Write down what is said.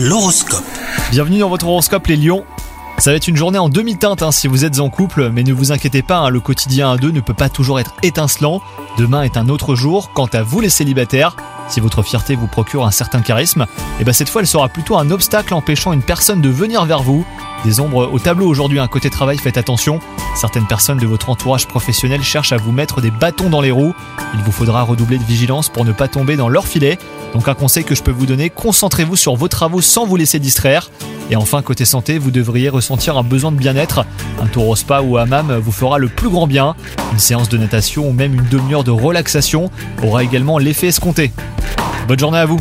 L'horoscope. Bienvenue dans votre horoscope les lions. Ça va être une journée en demi-teinte hein, si vous êtes en couple, mais ne vous inquiétez pas, hein, le quotidien à deux ne peut pas toujours être étincelant. Demain est un autre jour. Quant à vous les célibataires, si votre fierté vous procure un certain charisme, et ben cette fois elle sera plutôt un obstacle empêchant une personne de venir vers vous. Des ombres au tableau aujourd'hui, un côté travail, faites attention. Certaines personnes de votre entourage professionnel cherchent à vous mettre des bâtons dans les roues. Il vous faudra redoubler de vigilance pour ne pas tomber dans leur filet. Donc un conseil que je peux vous donner, concentrez-vous sur vos travaux sans vous laisser distraire. Et enfin, côté santé, vous devriez ressentir un besoin de bien-être. Un tour au spa ou hammam vous fera le plus grand bien. Une séance de natation ou même une demi-heure de relaxation aura également l'effet escompté. Bonne journée à vous